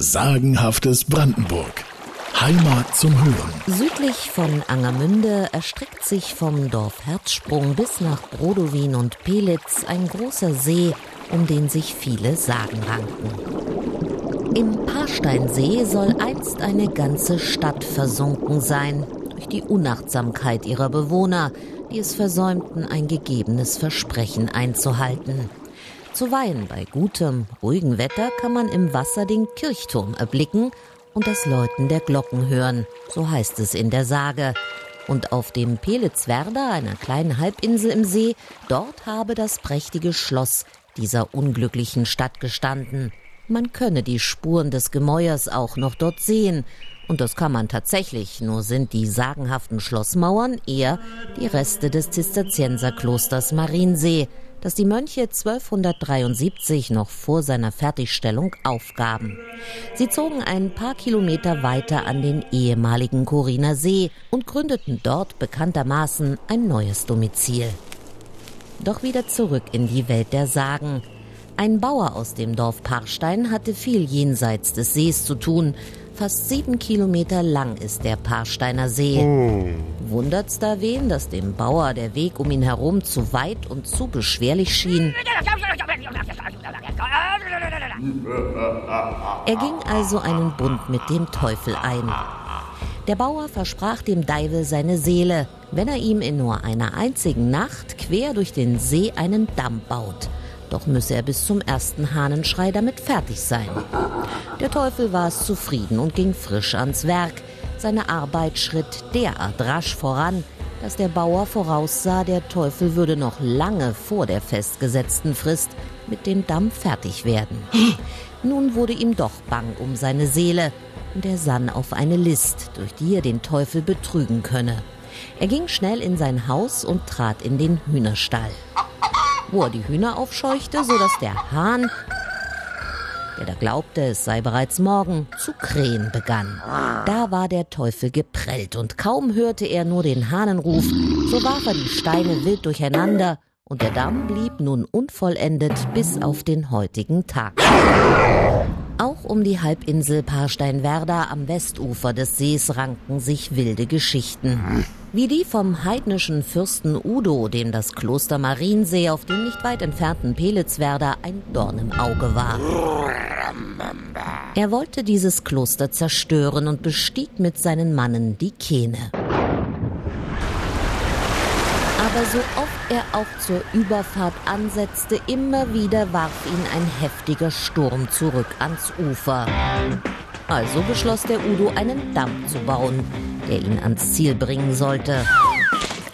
Sagenhaftes Brandenburg. Heimat zum Hören. Südlich von Angermünde erstreckt sich vom Dorf Herzsprung bis nach Brodowin und Pelitz ein großer See, um den sich viele Sagen ranken. Im Paarsteinsee soll einst eine ganze Stadt versunken sein, durch die Unachtsamkeit ihrer Bewohner, die es versäumten, ein gegebenes Versprechen einzuhalten. Zuweilen bei gutem, ruhigem Wetter kann man im Wasser den Kirchturm erblicken und das Läuten der Glocken hören, so heißt es in der Sage. Und auf dem Pelitzwerder, einer kleinen Halbinsel im See, dort habe das prächtige Schloss dieser unglücklichen Stadt gestanden. Man könne die Spuren des Gemäuers auch noch dort sehen, und das kann man tatsächlich, nur sind die sagenhaften Schlossmauern eher die Reste des Zisterzienserklosters Mariensee, das die Mönche 1273 noch vor seiner Fertigstellung aufgaben. Sie zogen ein paar Kilometer weiter an den ehemaligen Coriner See und gründeten dort bekanntermaßen ein neues Domizil. Doch wieder zurück in die Welt der Sagen. Ein Bauer aus dem Dorf Parstein hatte viel jenseits des Sees zu tun, Fast sieben Kilometer lang ist der Parsteiner See. Oh. Wundert's da wen, dass dem Bauer der Weg um ihn herum zu weit und zu beschwerlich schien? Er ging also einen Bund mit dem Teufel ein. Der Bauer versprach dem Deivel seine Seele, wenn er ihm in nur einer einzigen Nacht quer durch den See einen Damm baut. Doch müsse er bis zum ersten Hahnenschrei damit fertig sein. Der Teufel war es zufrieden und ging frisch ans Werk. Seine Arbeit schritt derart rasch voran, dass der Bauer voraussah, der Teufel würde noch lange vor der festgesetzten Frist mit dem Damm fertig werden. Nun wurde ihm doch bang um seine Seele und er sann auf eine List, durch die er den Teufel betrügen könne. Er ging schnell in sein Haus und trat in den Hühnerstall wo er die Hühner aufscheuchte, sodass der Hahn, der da glaubte, es sei bereits Morgen, zu krähen begann. Da war der Teufel geprellt und kaum hörte er nur den Hahnenruf, so warf er die Steine wild durcheinander und der Damm blieb nun unvollendet bis auf den heutigen Tag. Auch um die Halbinsel Parsteinwerder am Westufer des Sees ranken sich wilde Geschichten. Wie die vom heidnischen Fürsten Udo, dem das Kloster Mariensee auf dem nicht weit entfernten Pelitzwerder ein Dorn im Auge war. Er wollte dieses Kloster zerstören und bestieg mit seinen Mannen die Kehne. Aber so oft er auch zur Überfahrt ansetzte, immer wieder warf ihn ein heftiger Sturm zurück ans Ufer. Also beschloss der Udo, einen Damm zu bauen, der ihn ans Ziel bringen sollte.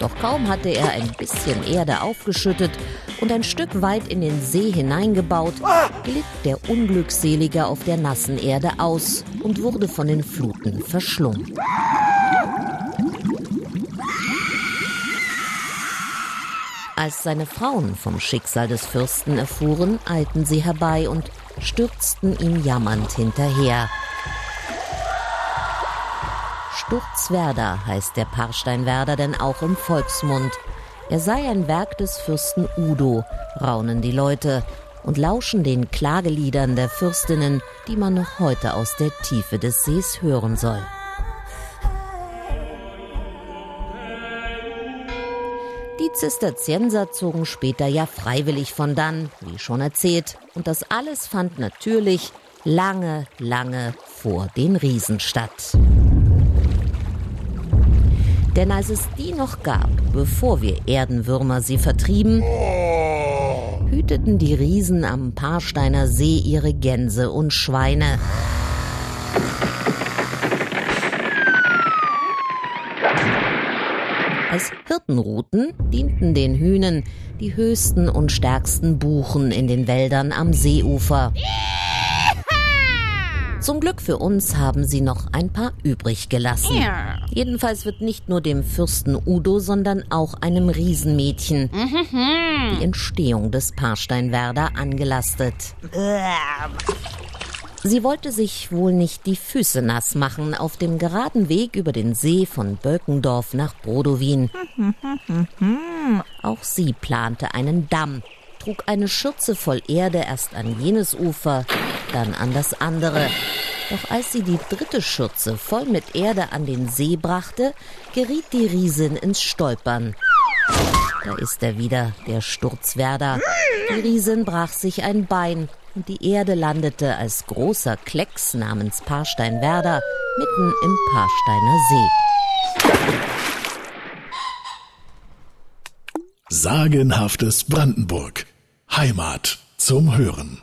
Doch kaum hatte er ein bisschen Erde aufgeschüttet und ein Stück weit in den See hineingebaut, glitt der Unglückselige auf der nassen Erde aus und wurde von den Fluten verschlungen. Als seine Frauen vom Schicksal des Fürsten erfuhren, eilten sie herbei und stürzten ihm jammernd hinterher. Sturzwerder heißt der Parsteinwerder denn auch im Volksmund. Er sei ein Werk des Fürsten Udo, raunen die Leute und lauschen den Klageliedern der Fürstinnen, die man noch heute aus der Tiefe des Sees hören soll. Zisterzienser zogen später ja freiwillig von dann, wie schon erzählt, und das alles fand natürlich lange, lange vor den Riesen statt. Denn als es die noch gab, bevor wir Erdenwürmer sie vertrieben, hüteten die Riesen am Paarsteiner See ihre Gänse und Schweine. Als Hirtenrouten dienten den Hühnen die höchsten und stärksten Buchen in den Wäldern am Seeufer. Zum Glück für uns haben sie noch ein paar übrig gelassen. Jedenfalls wird nicht nur dem Fürsten Udo, sondern auch einem Riesenmädchen die Entstehung des Paarsteinwerder angelastet. Sie wollte sich wohl nicht die Füße nass machen auf dem geraden Weg über den See von Bölkendorf nach Brodowin. Auch sie plante einen Damm, trug eine Schürze voll Erde erst an jenes Ufer, dann an das andere. Doch als sie die dritte Schürze voll mit Erde an den See brachte, geriet die Riesin ins Stolpern. Da ist er wieder, der Sturzwerder. Die Riesin brach sich ein Bein und die Erde landete als großer Klecks namens Parsteinwerder mitten im Parsteiner See. Sagenhaftes Brandenburg. Heimat zum Hören.